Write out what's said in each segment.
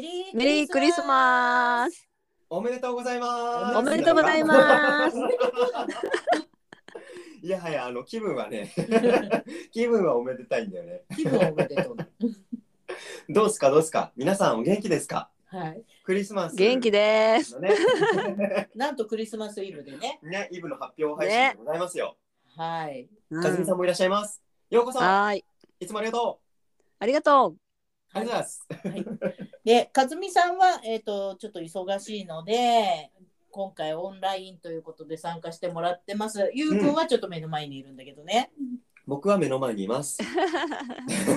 メリーメリークリスマス。おめでとうございますおめでとうございます。いやはやあの気分はね 気分はおめでたいんだよね気分おめでとう。どうすか？どうすか？皆さんお元気ですか？はい。クリスマス元気です。なんとクリスマスイブでね。ねイブの発表配信でございますよ、はい。うんかずみさんもいらっしゃいますようこそはーい。いつもありがとありがとう。うありがとうございます、で、かずみさんは、えっ、と、ちょっと忙しいので。今回オンラインということで参加してもらってます。ゆうくんはちょっと目の前にいるんだけどね。僕は目の前にいます。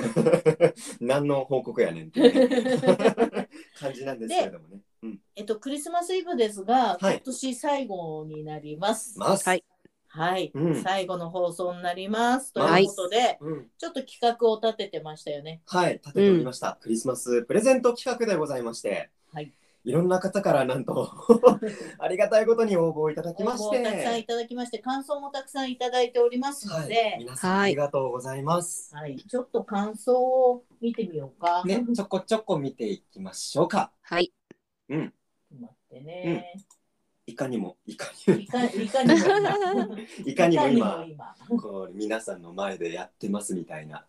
何の報告やねんって 感じなんですけれどもね。うん。えっと、クリスマスイブですが、はい。今年最後になります。ます。はいはい、うん。最後の放送になります。とはい。いうことで、うん。ちょっと企画を立ててましたよね。はい、立てておりました、クリスマスプレゼント企画でございまして、はい、いろんな方からなんと ありがたいことに応募いただきまし応募をたくさんいて、ただきまして、感想もたくさんいただいておりますはい。ので、、皆さんはい。ありがとうございます。はい、ちょっと感想を見てみようか。ね、ちょこちょこ見ていきましょうか。はい。うん、待ってね。いかにも、いかにいかいかにも いかにも今、今こう皆さんの前でやってますみたいな。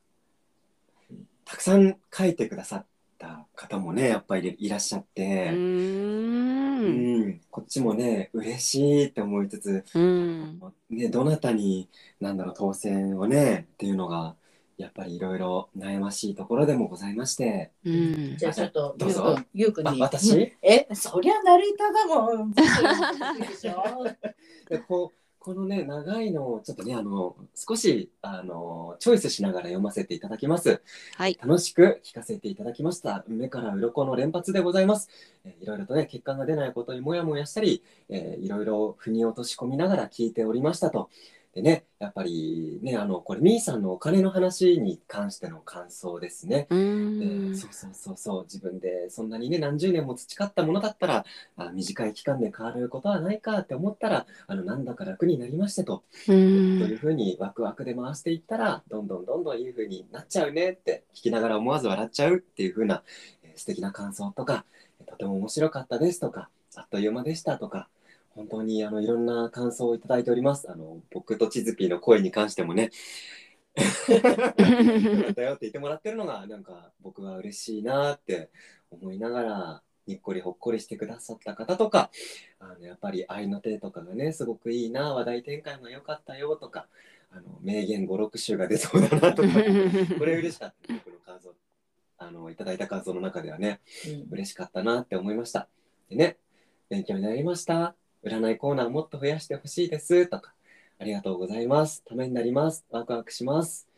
たくさん書いてくださった方もね、やっぱりいらっしゃっうて。ー。うんん、こっちもね嬉しいって思いつつ、うん。ね、どなたになんだろう当選をねっていうのがやっぱりいろいろ悩ましいところでもございまして。うん。じゃあちょっとどうぞゆうくんゆうくんあに。私？え、そりゃナレーターだもん。僕でしょでこうこのね長いのをちょっとねあの少しあのチョイスしながら読ませていただきます。はい。楽しく聞かせていただきました。目から鱗の連発でございます、えーいろいろとね結果が出ないことにもやもやしたり、えーいろいろ腑に落とし込みながら聞いておりましたとでねやっぱりねあのこれみーさんのお金の話に関しての感想ですねうでん。そうそうそうそう自分でそんなにね何十年も培ったものだったらあ短い期間で変わることはないかって思ったらあのなんだか楽になりましてと、う。というんふうにワクワクで回していったらどんどんどんどんいいふうになっちゃうねって聞きながら思わず笑っちゃうっていうふうな、えー素敵な感想とかえーとても面白かったですとかあっという間でしたとか本当にあのいろんな感想をいただいております。あの僕とチズピーの声に関してもね。よかったよって言ってもらってるのがなんか僕は嬉しいなって思いながらにっこりほっこりしてくださった方とかあのやっぱり愛の手とかがねすごくいいな話題展開も良かったよとかあの名言56集が出そうだなとか これ嬉しかった僕の感想。あのいただいた感想の中ではね嬉しかったなって思いました。でね勉強になりました占いコーナーもっと増やしてほしいですとかありがとうございます。ためになります。ワクワクします。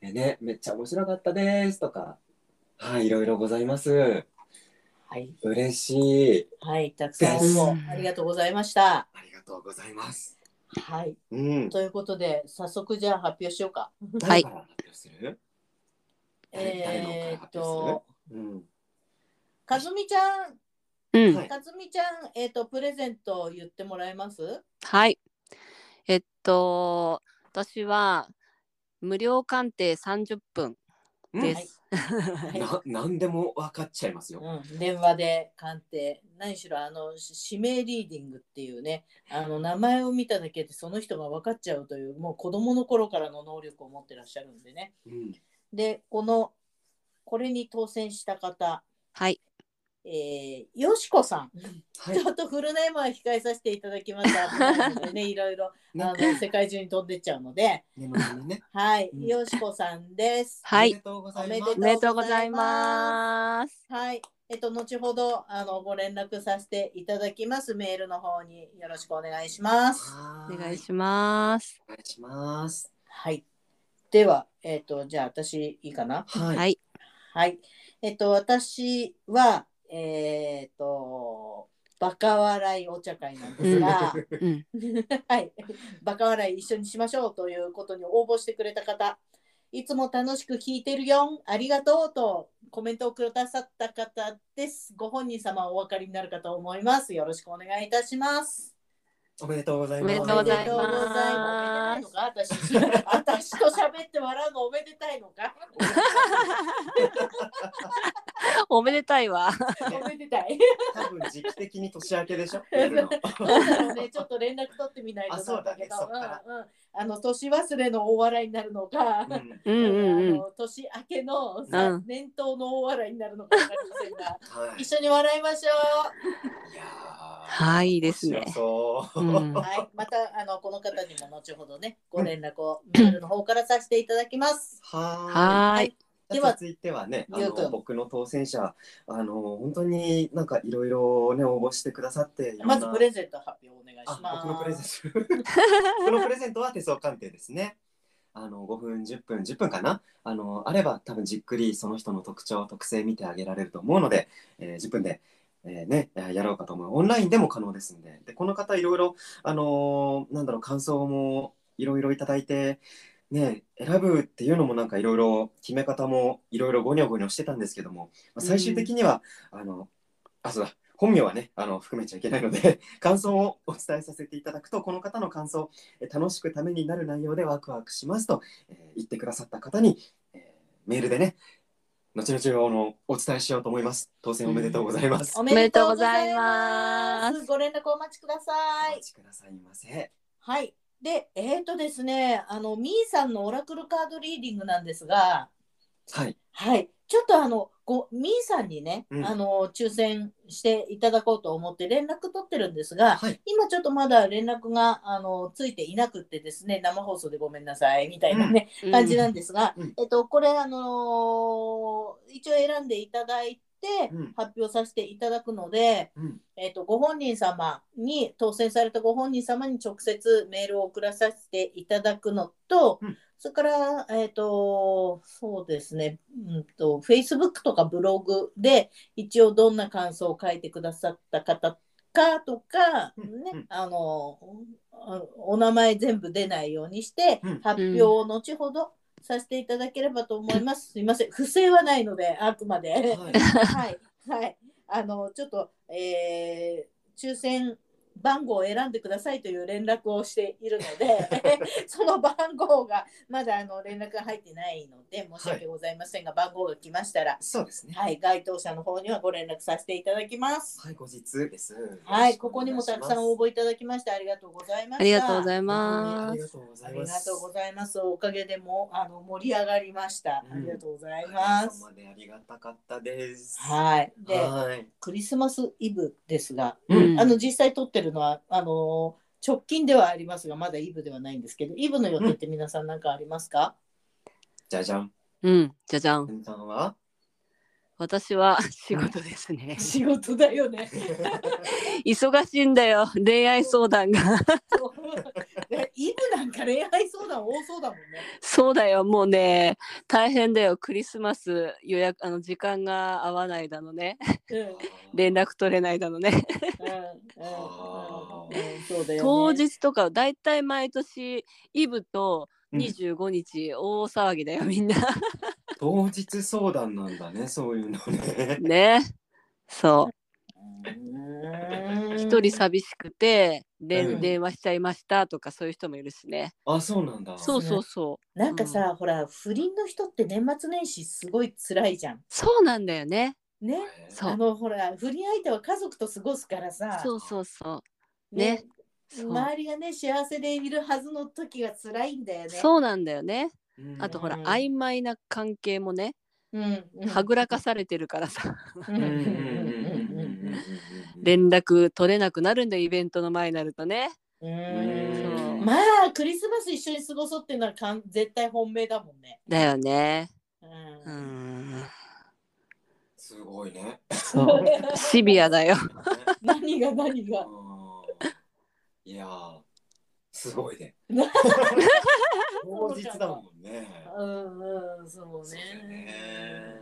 でねめっちゃ面白かったですとかはいいろいろございます。はい、嬉しい。はい、たくさん応募ありがとうございました。ありがとうございます。はい、うん。ということで、早速じゃあ発表しようか。誰から発表する、えーっと、うん。かずみちゃん、うん。はい。かずみちゃん、えーっと、プレゼント言ってもらえます？はい。えっと、私は無料鑑定30分です。はい。な何でも分かっちゃいますよ。うん、電話で鑑定。何しろあのし指名リーディングっていうねあの名前を見ただけでその人が分かっちゃうというもう子供の頃からの能力を持ってらっしゃるんでね。うん。でこのこれに当選した方。はい。えー、よしこさん、はいちょっとフルネームは控えさせていただきます危ないのでね いろいろねあの世界中に飛んでっちゃうのでね。はい、うんよしこさんですはいおめでとうございます。います。はい。えっと、後ほどあのご連絡させていただきます。メールの方によろしくお願いします。はお願いします。お願いします。はい。では、えっと、じゃあ私いいかな？はい。はい。はい。えっと、私は、えっ、とバカ笑いお茶会なんですが、うん。はい、バカ笑い一緒にしましょうということに応募してくれた方、いつも楽しく聞いてるよん、ありがとうとコメントをくださった方です。ご本人様お分かりになるかと思います。よろしくお願いいたします。おめでとうございます。おめでとうございます。私、私と喋って笑うのおめでたいのか？おめでたいわ。おめでたい。多分時期的に年明けでしょ？ね、ちょっと連絡取ってみないとあそうだねなんけどうんうんあの年忘れの大笑いになるのか、うんうんうんうん。あの年明けのさ、うん年頭の大笑いになるのかわかりませんが、はい。一緒に笑いましょいやーはいいいですね。はい、またあのこの方にも後ほどね、ご連絡をメールの方からさせていただきます。はい。い。では続いてはね、あの僕の当選者、あの本当になんかいろいろね応募してくださって、まずプレゼント発表お願いしあます。僕のプレゼント。このプレゼントは手相鑑定ですね。あの5分10分10分かな？あのあれば多分じっくりその人の特徴特性見てあげられると思うので、えー10分で、えーねやろうかと思う。オンラインでも可能ですんで。でこの方いろいろあのーなんだろう感想もいろいろいただいてね選ぶっていうのもなんかいろいろ決め方もいろいろゴニョゴニョしてたんですけども、まあ最終的には、あのあそうだ。本名はねあの含めちゃいけないので 感想をお伝えさせていただくとこの方の感想え楽しくためになる内容でワクワクしますと、えー言ってくださった方に、えーメールでね後々あのお伝えしようと思います。当選おめでとうございます、おめでとうございます。ご連絡お待ちください。お待。ちくださいませ。はい。で、えーとですね、あの、みーさんのオラクルカードリーディングなんですが、はい。はい。ちょっとあの、ごみーさんにね、うん。あの、抽選していただこうと思って連絡取ってるんですが、はい。今ちょっとまだ連絡が、あの、ついていなくってですね、生放送でごめんなさい、みたいなね、感じなんですが、うん。えっと、これ、あのー一応選んでいただいて、うん発表させていただくので、うん。えっと、ご本人様に、当選されたご本人様に直接メールを送らさせていただくのと、うん。それから、えっと、そうですね、うんと、Facebook とかブログで、一応どんな感想を書いてくださった方かとか、うん。ね、うん。あの、あお名前全部出ないようにして、うん。発表を後ほどさせていただければと思います。すいません、不正はないので、あくまで。はい はい、はい、あの、ちょっと、えー抽選番号を選んでくださいという連絡をしているので、その番号がまだあの連絡が入ってないので、申し訳ございませんが、番号が来ましたら、そうですねはい、該当者の方にはご連絡させていただきます。はい後日ですはい、ここにもたくさん応募募いただきましてありがとうございました。ありがとうございあます。りがとうござあいますりがとうございます。おかげでもあの盛り上がりました。うんありがとうございます。おかげさまでありがたかったですはい。で、はいクリスマスイブですが、うんあの実際撮ってるのはあの直近ではありますが、まだイブではないんですけど、イブの予定って皆さん何かありますか？じゃじゃんうん、じゃじゃん。さんは？私は仕事ですね。仕事だよね。忙しいんだよ、恋愛相談が。でイブなんか恋愛相談多そうだもんね。そうだよ、もうね、大変だよ、クリスマス予約、あの時間が合わないだのね、うんうん連絡取れないだのね。うんうんうんそうだよね。当日とか、だいたい毎年、イブとうん25日、大騒ぎだよ、みんな。当日相談なんだねそういうのねね。そう。う一人寂しくて、でうん電話しちゃいましたとかそういう人もいるしね。あそうなんだそうそうそう。なんかさ、ほら不倫の人って年末年始すごい辛いじゃん。そうなんだよね。ね。そうあのほら不倫相手は家族と過ごすからさ。そうそうそう。ね。そう周りがね幸せでいるはずの時が辛いんだよね。そうなんだよね。うんあとほら、うん曖昧な関係もね、うん。うんはぐらかされてるからさ、うんうんうんうんうん連絡取れなくなるんだよ、イベントの前になるとね。まあクリスマス一緒に過ごそうっていうのはかん絶対本命だもんね。だよね。ううんん。すごいねそう。シビアだよ。何が何が。うんいやーすごいねな 当日だもんねうんうんそうそうだね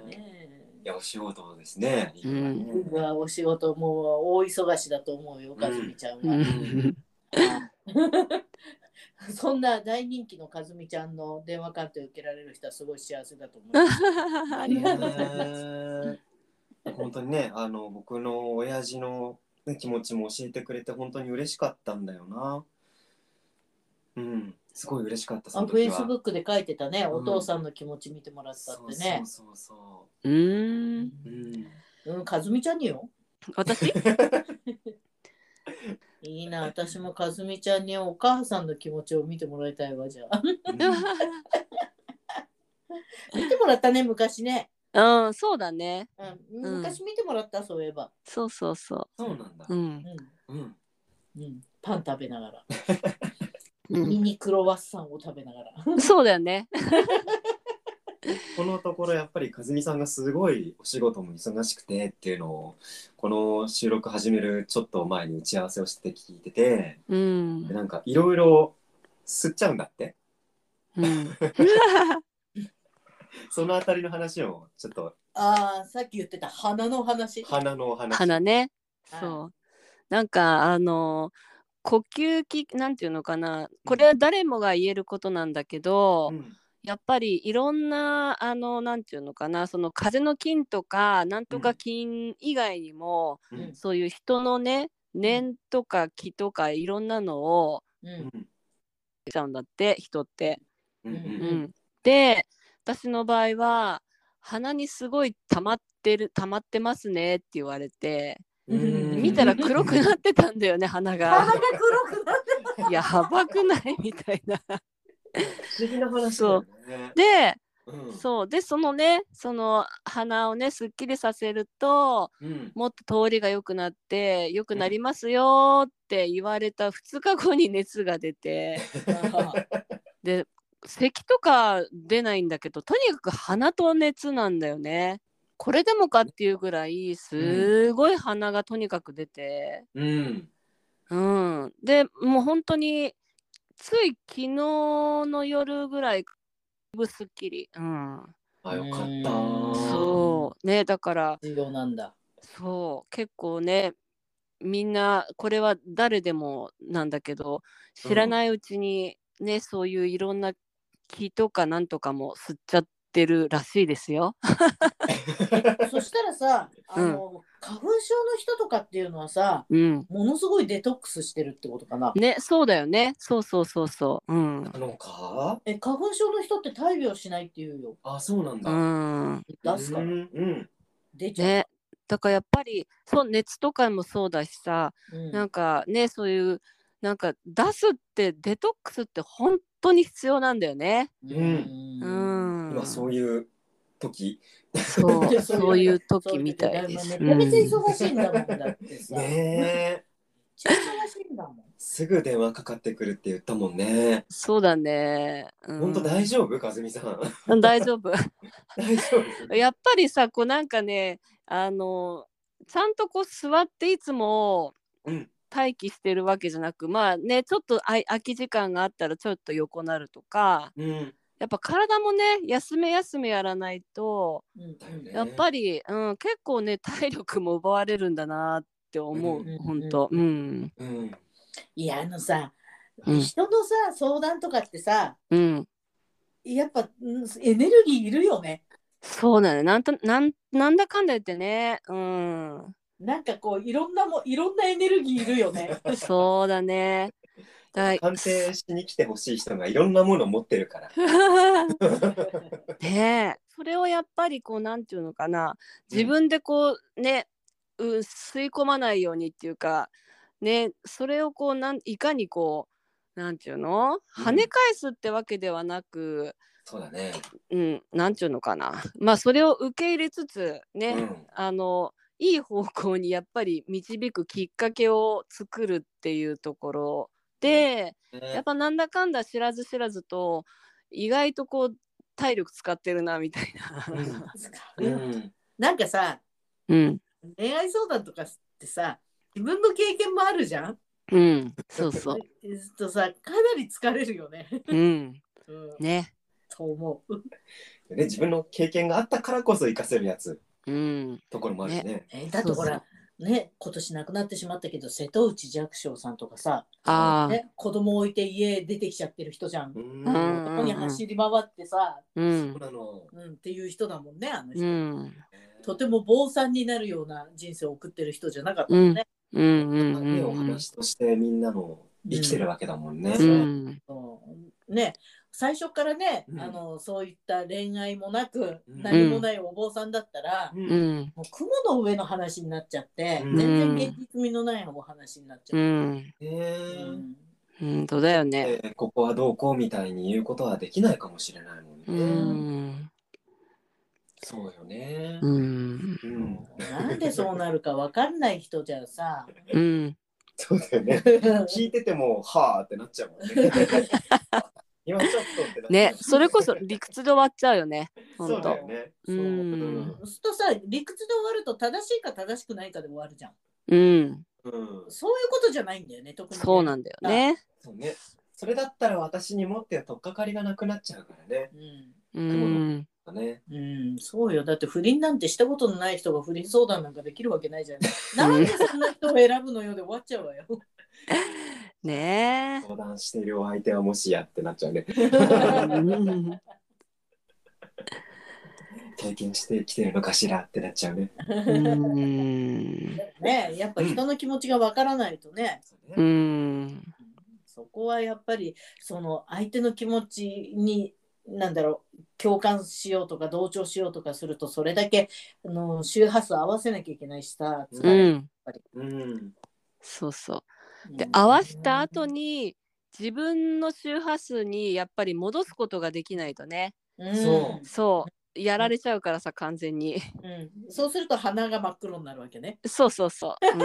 よねねいやお仕事ですね。うんうわお仕事もう大忙しだと思うよ、かずみちゃんうは。ん そんな大人気のかずみちゃんの電話鑑定を受けられる人はすごい幸せだと思います。ありがとうございます。ね本当にねあの僕の親父の、ね、気持ちも教えてくれて本当に嬉しかったんだよな。うんすごい嬉しかったそあの時は。フェイスブックで書いてたね、うんお父さんの気持ち見てもらったってね。そうそうそう。そう。うん。うん、かずみちゃんによ。私？いいな、私もかずみちゃんにお母さんの気持ちを見てもらいたいわ、じゃあ。見てもらったね、昔ね。うん、そうだね。うん、うん昔見てもらった、そういえば。そうそうそそうなんだう。う。ん。うん、うん。うん、パン食べながら。うミニクロワッサンを食べながら。ん、そうだよね。このところやっぱり和美さんがすごいお仕事も忙しくてっていうのをこの収録始めるちょっと前に打ち合わせをして聞いててうんで。なんかいろいろ吸っちゃうんだってうん。そのあたりの話をちょっとああ、さっき言ってた花の話。花のお話花ね。はいそう。なんかあの呼吸器なんていうのかなこれは誰もが言えることなんだけど、うんやっぱりいろんなあのなんていうのかなその風の菌とかなんとか菌以外にも、うん。そういう人のね念とか気とかいろんなのをう。うん。ちゃうんだって人って。うんううん。ん、で私の場合は鼻にすごい溜まってる溜まってますねって言われて。うん。見たら黒くなってたんだよね鼻鼻がが。黒くなってやばくない？みたいな。不思議な話だよね。でうん。そう。でそのねその鼻をねすっきりさせるとうん。もっと通りが良くなって良くなりますよって言われた2日後に熱が出て で咳とか出ないんだけどとにかく鼻と熱なんだよね。これでもかっていうぐらいすごい鼻がとにかく出て、うん。うん、でもう本当につい昨日の夜ぐらいだいぶすっきり、うん、あよかった。うんそう。ねだから必要なんだ。そう。結構ねみんなこれは誰でもなんだけど知らないうちにね、そういういろんな気とかなんとかも吸っちゃってるらしいですよ。そしたらさ、あの、花粉症の人とかっていうのはさ、うん。ものすごいデトックスしてるってことかな。ねそうだよねそうそうそうそう。うん。なのか？え、花粉症の人って大病しないっていうよ。あそうなんだうん。出すから。うんうん出ちゃう。ねだからやっぱりそう熱とかもそうだしさ、うんなんかねそういうなんか出すってデトックスって本当に必要なんだよね。ううんん。今そういう時そう でそういう時みたいです。めちゃめちゃ忙しいんだもんだってさ。めっねえちゃ忙しいんだもん。すぐ電話かかってくるって言ったもんねそうだね。うん、本当大丈夫？和美さんうん大丈夫。大丈夫？やっぱりさこうなんかねあのちゃんとこう座っていつもうん待機してるわけじゃなくまあねちょっと空き時間があったらちょっと横なるとかうんやっぱ体もね休め休めやらないとうんね。やっぱり、うん、結構ね体力も奪われるんだなって思う、うん本当うんうん。いや、あのさ、うん。人のさ、相談とかってさ、うん。やっぱうんエネルギーいるよね。そうだねなんとなんなんだかんだ言ってねうん。なんかこう、いろんなも、いろんなエネルギーいるよね。そうだねだい。鑑定しに来てほしい人がいろんなものを持ってるから。ねえ。それをやっぱりこうなんていうのかな。自分でこうね、う吸い込まないようにっていうかねそれをこうなんいかにこうなんていうの？うん跳ね返すってわけではなく、そうだね。うん、なんていうのかな。まあそれを受け入れつつね、うん。あのいい方向にやっぱり導くきっかけを作るっていうところで、やっぱなんだかんだ知らず知らずと意外とこう体力使ってるなみたいな。うんなんかさ、うん、恋愛相談とかってさ、自分の経験もあるじゃん？うん、そうそう。えっとさ、かなり疲れるよね。うん、うん、ね。と思う。ね自分の経験があったからこそ活かせるやつうん。ところもあるしね。えだってほらね今年亡くなってしまったけど瀬戸内寂聴さんとかさ、ああ。ね、子供置いて家出てきちゃってる人じゃん。ここに走り回ってさ、うんそう。なの。うん、っていう人だもんねあの人、うん。とても坊さんになるような人生を送ってる人じゃなかったもんね。うん。うん。うん。手を話としてみんなの生きてるわけだもんね。うん。ね最初からね、うんあのそういった恋愛もなく、うん何もないお坊さんだったら、う。うんん。もう雲の上の話になっちゃって、うん全然現実味のないお話になっちゃう。うん。本当だよね。えーここはどうこうみたいに言うことはできないかもしれないもんね。うん。そうよね。うん。うん。なんでそうなるか分かんない人じゃさ、うん。そうだよね。聞いてても、はあってなっちゃうもんね。今ちょっとってなっちゃうね、それこそ理屈で終わっちゃうよね。そうだ本当よ。ね。う。そうんそうするとさ理屈で終わると正しいか正しくないかで終わるじゃん。うん。うん。そういうことじゃないんだよね特にね。そうなんだよね。そうね。それだったら私にもって取っかかりがなくなっちゃうからね。うん。ねうん、うん、そうよだって不倫なんてしたことのない人が不倫相談なんかできるわけないじゃん。なんでそんな人を選ぶのよで終わっちゃうわよ。ね相談しているお相手はもしやってなっちゃうね。経験してきてるのかしらってなっちゃうね。うん。ねやっぱ人の気持ちがわからないとね、そうん。そこはやっぱりその相手の気持ちになんだろう共感しようとか同調しようとかするとそれだけあの周波数合わせなきゃいけないしさ。うん。そうそう。うん。で、合わした後に自分の周波数にやっぱり戻すことができないとね。うん。そそう。やられちゃうからさ、完全に。うん、そうすると鼻が真っ黒になるわけね。そうそうそう。うん。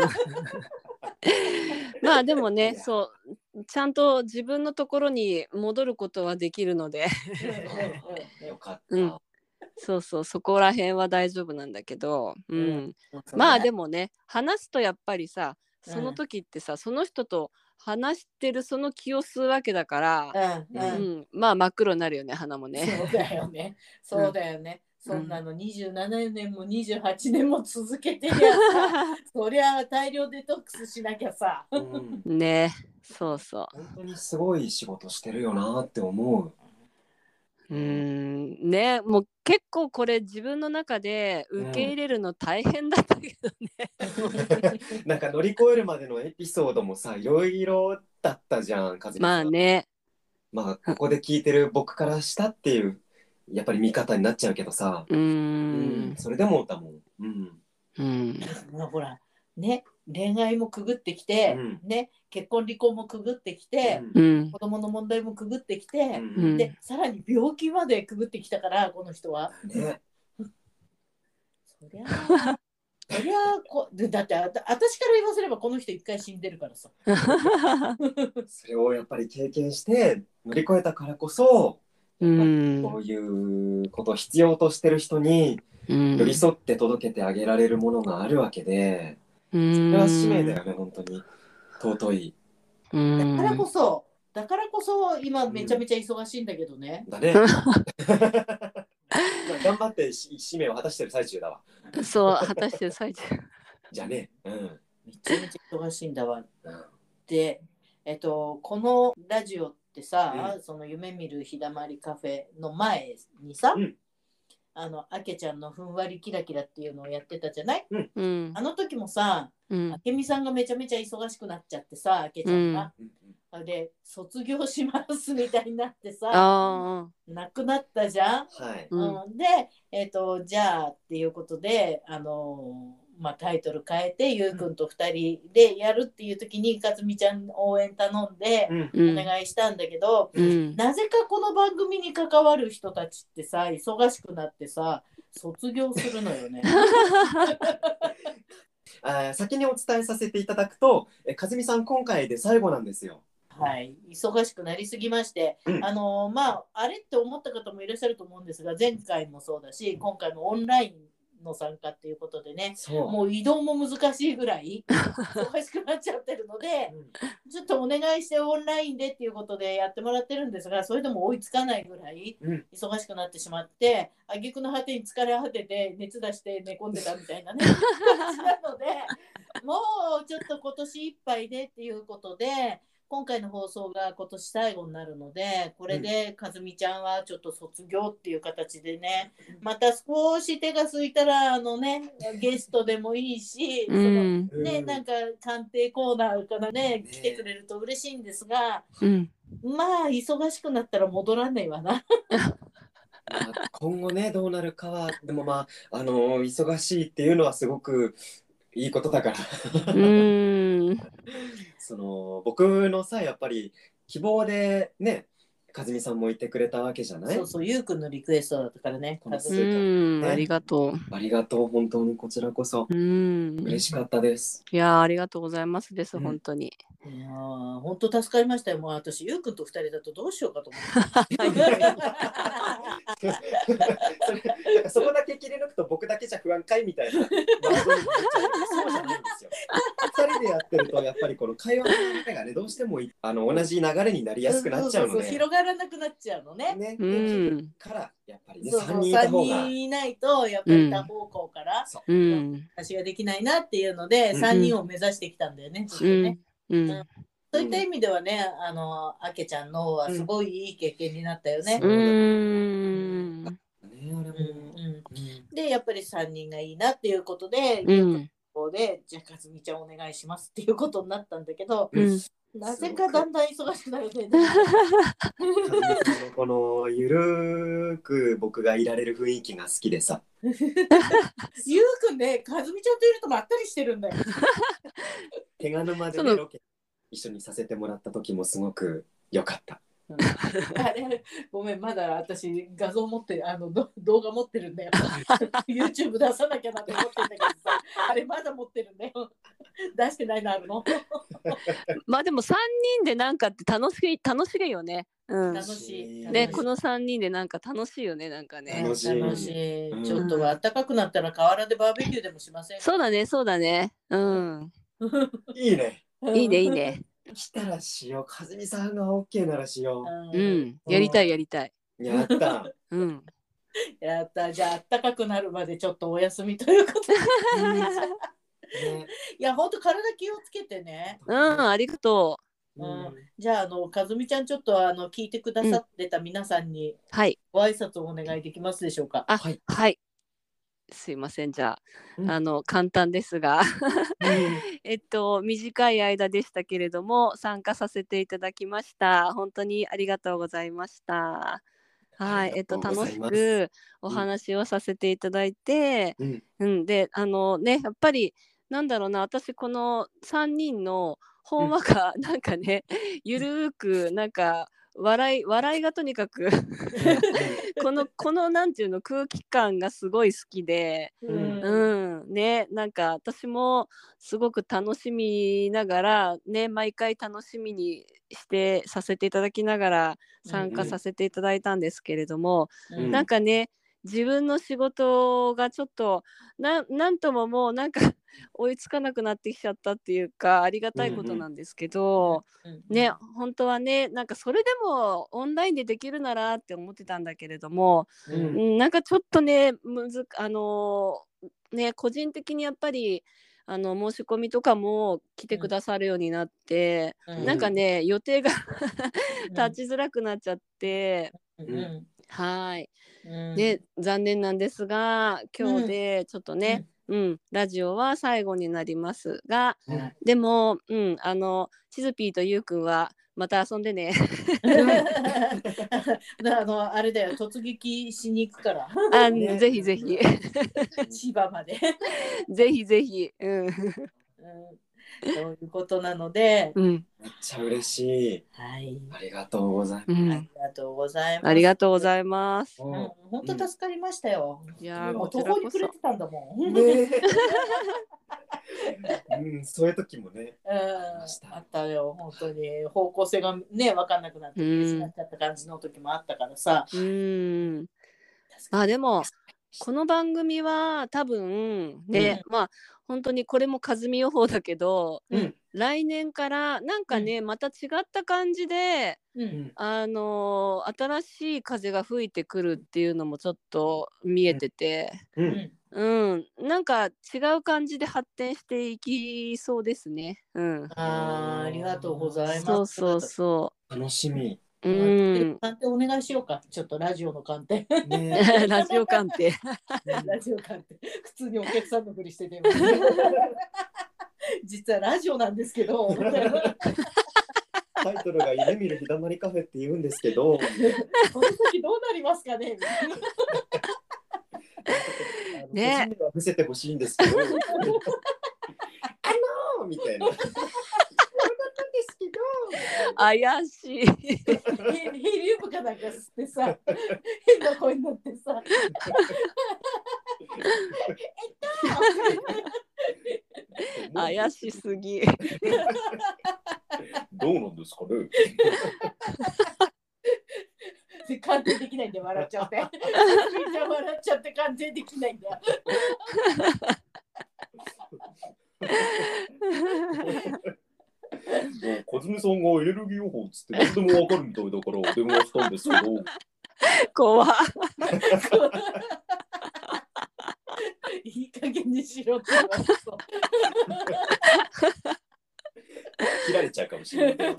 まあでもね、そう。ちゃんと自分のところに戻ることはできるので、よかった。うん。そうそう、そこら辺は大丈夫なんだけど、うん。うん。まあでも、もね話すとやっぱりさその時ってさ、その人と話してるその気を吸うわけだから、うんううんんまあ真っ黒になるよね鼻もね。そうだよね。そうだよね。そんなの27年も28年も続けてりゃさ、そりゃ大量デトックスしなきゃさ。うんねそうそ本当にすごい仕事してるよなって思う。う。うんねもう結構これ自分の中で受け入れるの大変だったけどね。なんか乗り越えるまでのエピソードもさいろいろだったじゃん和美さんまあね。まあここで聞いてる僕からしたっていうやっぱり見方になっちゃうけどさ、ううんん。それでもだもん。うんうん。まあほら、ね、恋愛もくぐってきて、うんね、結婚離婚もくぐってきて、うん。子供の問題もくぐってきて、うんで、さらに病気までくぐってきたから、この人は。ねそりゃあ、そりゃあこでだってあた私から言わせればこの人一回死んでるからさ。それをやっぱり経験して乗り越えたからこそうん。こういうことを必要としてる人にうん寄り添って届けてあげられるものがあるわけで、そうんれは使命だよね本当に尊い。うんだからこそ、だからこそ今めちゃめちゃ忙しいんだけどね。だね。頑張ってし使命を果たしてる最中だわ。そう果たしてる最中。じゃあね。うん。めちゃめちゃ忙しいんだわ。うんで、えっと、このラジオってさ、うその夢見る日だまりカフェの前にさ、うんあの、あけちゃんのふんわりキラキラっていうのをやってたじゃない？うん。あの時もさ、うん。あけみさんがめちゃめちゃ忙しくなっちゃってさ、あけちゃんが。うん。あで、卒業しますみたいになってさ、あ亡くなったじゃん？はい。うん。うん、で、えっとじゃあっていうことで、あのーまあ、タイトル変えてゆうくんと2人でやるっていう時にかずみちゃん応援頼んでお願いしたんだけど、うん。なぜかこの番組に関わる人たちってさ忙しくなってさ卒業するのよね。あー先にお伝えさせていただくと、え和美さん今回で最後なんですよ。はい、忙しくなりすぎまして、うんあのーまああれって思った方もいらっしゃると思うんですが前回もそうだし今回もオンラインの参加っていうことでねもう移動も難しいぐらい 忙しくなっちゃってるのでちょっとお願いしてオンラインでっていうことでやってもらってるんですがそれでも追いつかないぐらいうん。忙しくなってしまって挙句の果てに疲れ果てて熱出して寝込んでたみたいなね 感じなのでもうちょっと今年いっぱいでっていうことで今回の放送が今年最後になるのでこれでかずみちゃんはちょっと卒業っていう形でねまた少し手が空いたらあのねゲストでもいいし、うそのん。ね、なんか鑑定コーナーからね来てくれると嬉しいんですがうん。まあ忙しくなったら戻らないわな。まあ今後ねどうなるかはでもまああの忙しいっていうのはすごくいいことだから。うんその僕のさやっぱり希望でね和美さんもいてくれたわけじゃない？そうそう、ゆうくんのリクエストだったからね。この数うんありがとありがとう本当にこちらこそ。ううん。嬉しかったです。いやーありがとうございますですうん。本当に。いやー本当助かりましたよ。もう私、ゆうくんと二人だとどうしようかと思って。それなんかそこだけ切り抜くと僕だけじゃ不安かいみたいなそうじゃないんですよ。二人でやってるとやっぱりこの会話の流れがねどうしてもいあの同じ流れになりやすくなっちゃうのそそそで広がらなくなっちゃうのね。ね。うん。からやっぱりねそうそう3人いた方三が人いないと、やっぱり多方向からうん。私ができないなっていうので、うん。三人を目指してきたんだよね。ずっとうねん。うん。そういった意味ではね、あの、あけちゃんのはすごいいい経験になったよね。うん。ねあれも、うん。うんうんで、やっぱり3人がいいなっていうことで、うん。ここで、じゃあ、かずみちゃんお願いしますっていうことになったんだけど、うんなぜかだんだん忙しくなるね。このゆるーく僕がいられる雰囲気が好きでさ。ゆうくんね、かずみちゃんといるとまったりしてるんだよ。手賀沼でねロケ一緒にさせてもらった時もすごく良かった。あれごめんまだ私画像持ってあのど動画持ってるんだよ。YouTube 出さなきゃなって思ってんだけどさあれまだ持ってるんだよ。出してないのあるの？まあでも3人でなんかって楽しい楽しいよね。うん。楽しい楽ねこの3人でなんか楽しいよねなんかね。楽しい楽しいうんちょっと暖かくなったら河原でバーベキューでもしませんか？そうだねそうだね。うん。いいねいいねいいね。来たらしよう和美さんが OK ならしよううんん。やりたいやりたい。うやったうん。やったじゃあ暖かくなるまでちょっとお休みということで ね。いやほんと体気をつけてね。うんありがとう。うん。じゃああのかずみちゃんちょっとあの聞いてくださってた皆さんにはい。ご挨拶をお願いできますでしょうか。あはい。はい。すいませんじゃあ、うん。あの簡単ですが。えっと短い間でしたけれども参加させていただきました。本当にありがとうございました。はいえっと楽しくお話をさせていただいて、うん。うん、であのねやっぱりなんだろうな私この3人のほん。わか、なんかねゆるーくなんか笑い笑いがとにかくこのこのなんていうの空気感がすごい好きで、うん。うん。ねなんか私もすごく楽しみながらね毎回楽しみにしてさせていただきながら参加させていただいたんですけれども、うん。なんかね自分の仕事がちょっとななんとももうなんか追いつかなくなってきちゃったっていうかありがたいことなんですけど、ね本当はねなんかそれでもオンラインでできるならって思ってたんだけれども、ううんん、なんかちょっとねむずあのーね個人的にやっぱりあの申し込みとかも来てくださるようになって、うん。なんかね予定が うん。立ちづらくなっちゃって、うんはい。うん。で残念なんですが今日でちょっとね、うん。ラジオは最後になりますがうん。でも、うん、あのチズピーとユウくんはまた遊んでね。あのあれだよ突撃しに行くから。あ、ね。ぜひぜひ。千葉まで、ぜひぜひ。うん。うん、そういうことなので、うん。めっちゃ嬉しい。はい、ありがとうございます。うん。ありがとうございます。ありがとうごいざいます。本当助かりましたよ。いやーもう途方に暮れてたんだもん。ね。うん、そういう時もねうん、あったよ。本当に方向性がね分かんなくなってうん失っちゃった感じの時もあったからさ、うん。まあでもこの番組は多分ね、まあ本当にこれも風見予報だけど、うん来年からなんかね、また違った感じでう。うんんあのー新しい風が吹いてくるっていうのもちょっと見えてて、ううんん。うん、なんか違う感じで発展していきそうですね。うん、あーありがとうございます。そうそうそ楽しみ。う。うん、鑑定お願いしようか。ちょっとラジオの鑑定。ね ラジオ鑑定。ラジオ鑑定。普通にお客さんのふりしてて。実はラジオなんですけど。タイトルが夢見る日だまりカフェって言うんですけど、この先どうなりますかね。あのね個人名は伏せてほしいんですけど、あのーみたいな。怪しい。ヘヘリウムかなんか吸ってさ、変な声になってさ。怪しすぎ。どうなんですかね。で鑑定できないんで笑っちゃって。みんな笑っちゃって鑑定できないんだ。小泉さんがエネルギー予報っつって何でもわかるみたいだから 電話したんですけど、怖っ。いい加減にしろって言われそう。切られちゃうかもしれないけど。そっ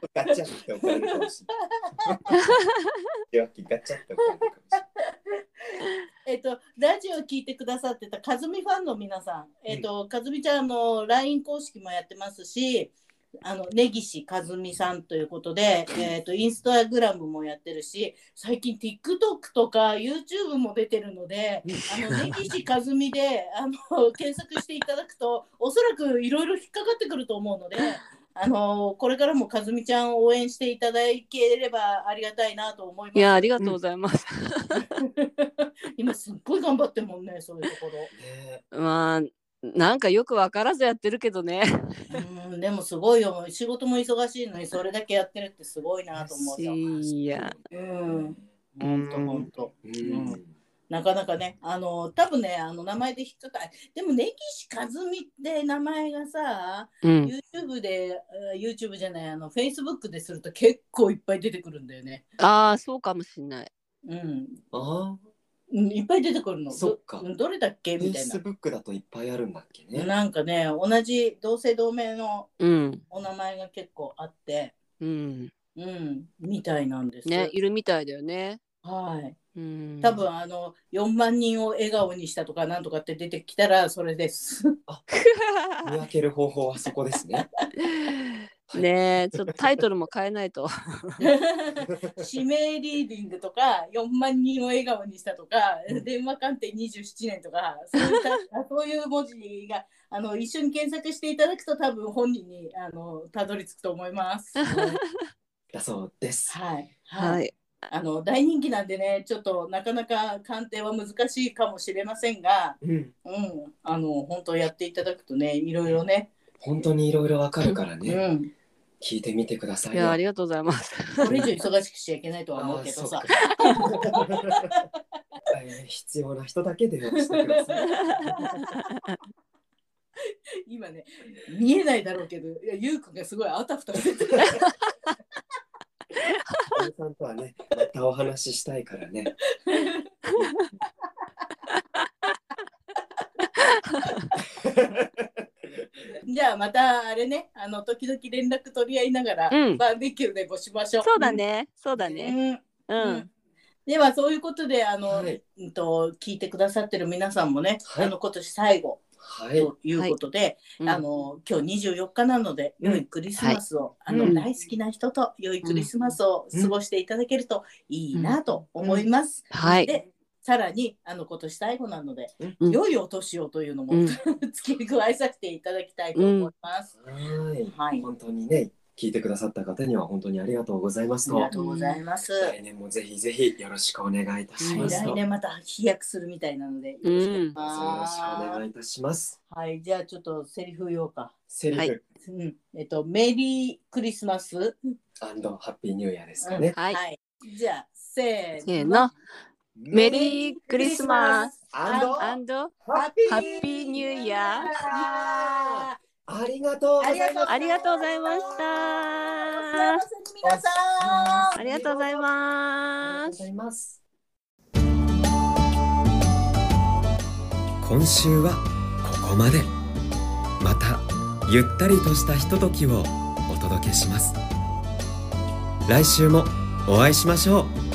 とガチャって怒られるかもしれない。手脇ガチャって怒られるかもしれない。えっと、ラジオ聞いてくださってたかずみファンの皆さん、えっと、かずみちゃんの LINE 公式もやってますし、あの根岸和美さんということで、えっとインスタグラムもやってるし最近 TikTok とか YouTube も出てるのであの 根岸和美であの検索していただくとおそらくいろいろ引っかかってくると思うのであのこれからも和美ちゃんを応援していただければありがたいなと思います。いや、ありがとうございます。今すっごい頑張ってるもんねそういうところ。ねまあ、なんかよく分からずやってるけどね。うんでもすごいよ仕事も忙しいのにそれだけやってるってすごいなと思うよ。いや、うん本当本当うんなかなかねあの多分ねあの名前で引っかかるでも根岸和美って名前がさうん、YouTube であ YouTube じゃないあの Facebook ですると結構いっぱい出てくるんだよね。ああ、そうかもしんない。うんあうんいっぱい出てくるの。そっかどどれだっけ？あ、みたい Facebook だといっぱいあるんだっけな。ね。なんかね同じ同姓同名のうん、お名前が結構あって。うん、うん、みたいなんです。ね、いるみたいだよね。はい。うん、多分あの4万人を笑顔にしたとかなんとかって出てきたらそれです。見分ける方法はそこですね。ねえ、ちょっとタイトルも変えないと。指名リーディングとか4万人を笑顔にしたとか、うん電話鑑定27年とかそういったそういう文字があの一緒に検索していただくと多分本人にあのたどり着くと思います。だそうです。はい。はい。あの大人気なんでねちょっとなかなか鑑定は難しいかもしれませんが、うん、うん、あの本当やっていただくとねいろいろね、本当にいろいろわかるからうね、ん、聞いてみてくださいよ。いや、ありがとうございます。これ以上忙しくしちゃいけないとは思うけどさ必要な人だけ電話してください。今ね見えないだろうけどいやゆうくんがすごいあたふたしてておじさんとはね、またお話ししたいからね。じゃあまたあれねあの時々連絡取り合いながら、うんバーベキューでごしましょう。そうだね、そうだうね。ん。ううんん。ではそういうことであの、はいうんと聞いてくださってる皆さんもね、はいあの今年最後はい。ということで、うん。あの今日24日なのでうん。良いクリスマスを、あのうん。大好きな人と良いクリスマスを過ごしていただけるといいなと思います。はい。でさらにあの今年最後なので、うん。良いお年をというのも、うん。付け加えさせていただきたいと思います。はい。はい。本当にね、聞いてくださった方には本当にありがとうございますとありが。とうございます。来年もぜひぜひよろしくお願いいたしはい、ますと。来年また飛躍するみたいなので、ようんろしくお願いしよろしくおま願いいたします。す。はい、じゃあちょっとセリフ言おうか。セリフ、はいうん、えっと、メリークリスマス。ハッピーニューイヤーですかね。はいはいじゃあせせーの。メリークリスマスアンドアンドハッハッピーニューイヤーありがとうございます。ありがとうございました。皆さんありがとうございありがますとうご。ざいます。今週はここまで。またゆったりとしたひとときをお届けします。来週もお会いしましょう